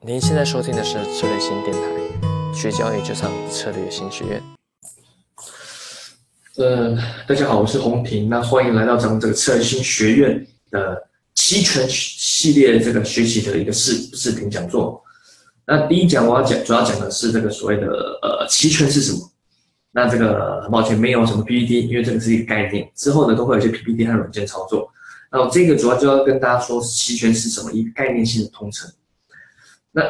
您现在收听的是策略新电台，学交易就上策略新学院。呃，大家好，我是洪婷，那欢迎来到咱们这个策略新学院的期权系列这个学习的一个视视频讲座。那第一讲我要讲，主要讲的是这个所谓的呃期权是什么。那这个很抱歉没有什么 PPT，因为这个是一个概念，之后呢都会有一些 PPT 和软件操作。那我这个主要就要跟大家说期权是什么，一个概念性的通称。那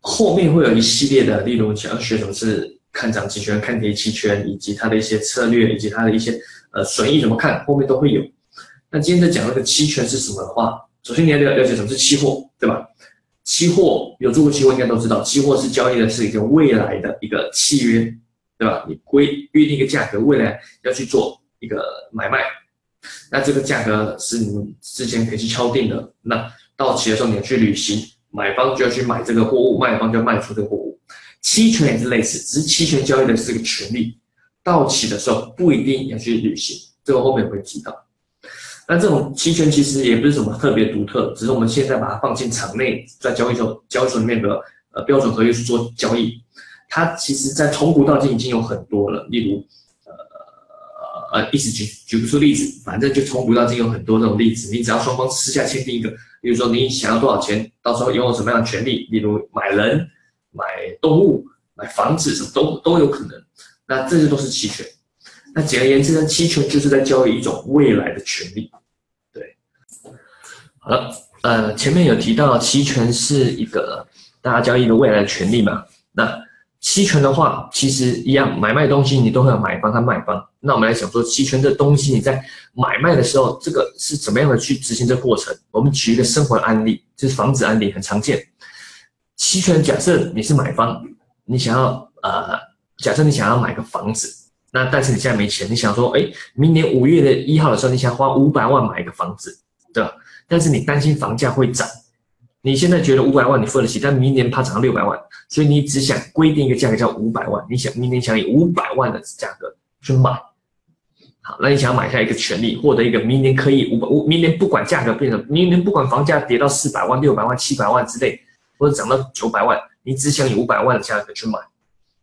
后面会有一系列的，例如想要学什么是看涨期权、看跌期权，以及它的一些策略，以及它的一些呃损益怎么看，后面都会有。那今天在讲那个期权是什么的话，首先你要了了解什么是期货，对吧？期货有做过期货应该都知道，期货是交易的是一个未来的一个契约，对吧？你规约定一个价格，未来要去做一个买卖，那这个价格是你们之前可以去敲定的，那到期的时候你要去履行。买方就要去买这个货物，卖方就要卖出这个货物。期权也是类似，只是期权交易的是个权利，到期的时候不一定要去履行，这个后面会提到。那这种期权其实也不是什么特别独特，只是我们现在把它放进场内，在交易所交易所里面的呃标准合约去做交易。它其实在从古到今已经有很多了，例如呃，一直举举不出例子，反正就从古到今有很多这种例子，你只要双方私下签订一个。比如说你想要多少钱，到时候拥有什么样的权利，例如买人、买动物、买房子，什么都都有可能。那这些都是期权。那简而言之呢，期权就是在交易一种未来的权利。对，好了，呃，前面有提到期权是一个大家交易的未来的权利嘛？那期权的话，其实一样，买卖东西你都会有买方和卖方。那我们来想说，期权这东西你在买卖的时候，这个是怎么样的去执行这过程？我们举一个生活的案例，就是房子案例，很常见。期权假设你是买方，你想要呃，假设你想要买个房子，那但是你现在没钱，你想说，哎，明年五月的一号的时候，你想花五百万买一个房子，对吧？但是你担心房价会涨。你现在觉得五百万你付得起，但明年怕涨到六百万，所以你只想规定一个价格叫五百万。你想明年想以五百万的价格去买，好，那你想要买下一个权利，获得一个明年可以五百，明年不管价格变成，明年不管房价跌到四百万、六百万、七百万之类，或者涨到九百万，你只想以五百万的价格去买，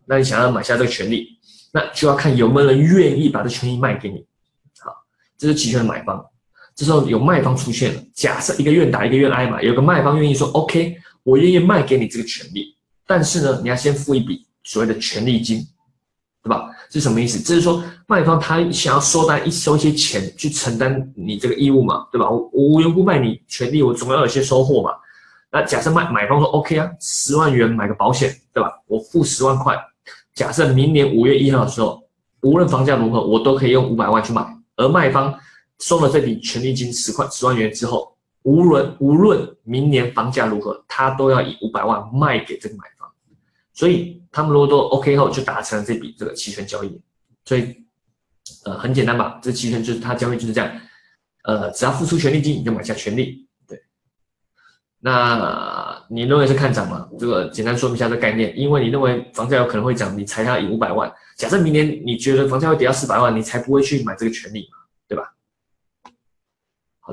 那你想要买下这个权利，那就要看有没有人愿意把这权利卖给你。好，这是期权的买方。这时候有卖方出现了，假设一个愿打一个愿挨嘛，有个卖方愿意说 OK，我愿意卖给你这个权利，但是呢，你要先付一笔所谓的权利金，对吧？是什么意思？就是说卖方他想要收单一收一些钱去承担你这个义务嘛，对吧？我无缘无故卖你权利，我总要有些收获嘛。那假设卖买方说 OK 啊，十万元买个保险，对吧？我付十万块，假设明年五月一号的时候，无论房价如何，我都可以用五百万去买，而卖方。收了这笔权利金十块十万元之后，无论无论明年房价如何，他都要以五百万卖给这个买方，所以他们如果都 OK 后，就达成了这笔这个期权交易。所以，呃，很简单吧？这期权就是他交易就是这样，呃，只要付出权利金，你就买下权利。对，那你认为是看涨吗？这个简单说明一下这概念，因为你认为房价有可能会涨，你才要以五百万。假设明年你觉得房价会跌到四百万，你才不会去买这个权利嘛，对吧？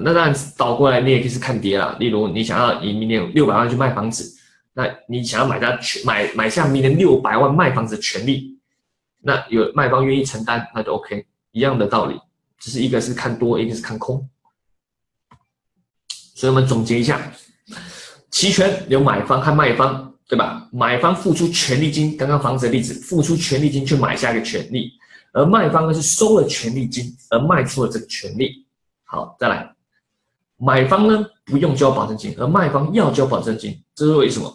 那当然倒过来，你也可以是看跌了。例如，你想要以明年六百万去卖房子，那你想要买下权买买下明年六百万卖房子的权利，那有卖方愿意承担，那就 OK，一样的道理，只是一个是看多，一个是看空。所以我们总结一下，期权有买方和卖方，对吧？买方付出权利金，刚刚房子的例子，付出权利金去买下一个权利，而卖方呢是收了权利金而卖出了这个权利。好，再来。买方呢不用交保证金，而卖方要交保证金，这是为什么？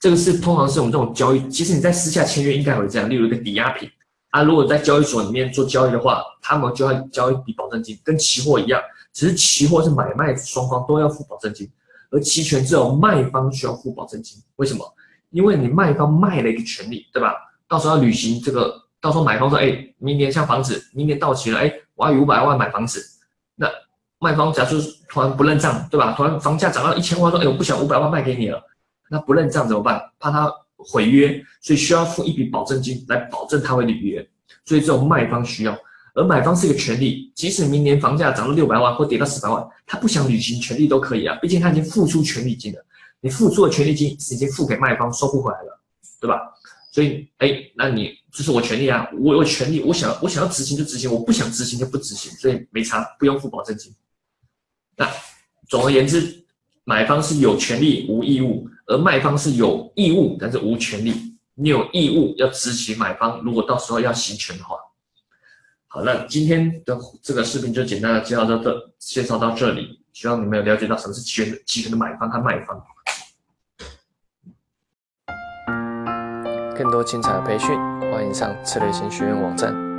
这个是通常是我们这种交易，其实你在私下签约应该会这样。例如一个抵押品啊，如果在交易所里面做交易的话，他们就要交一笔保证金，跟期货一样，只是期货是买卖双方都要付保证金，而期权只有卖方需要付保证金。为什么？因为你卖方卖了一个权利，对吧？到时候要履行这个，到时候买方说，哎，明年像房子，明年到期了，哎，我要五百万买房子，那。卖方假设突然不认账，对吧？突然房价涨到一千万，说：“哎，我不想五百万卖给你了。”那不认账怎么办？怕他毁约，所以需要付一笔保证金来保证他会履约。所以这种卖方需要，而买方是一个权利，即使明年房价涨到六百万或跌到四百万，他不想履行权利都可以啊。毕竟他已经付出权利金了。你付出的权利金是已经付给卖方，收不回来了，对吧？所以，哎，那你这是我权利啊，我有权利，我想我想要执行就执行，我不想执行就不执行，所以没差，不用付保证金。那总而言之，买方是有权利无义务，而卖方是有义务但是无权利。你有义务要执行买方，如果到时候要行权的话。好，那今天的这个视频就简单的介绍到这，介绍到这里，希望你们有了解到什么是期权期权的买方和卖方。更多精彩的培训，欢迎上策略型学院网站。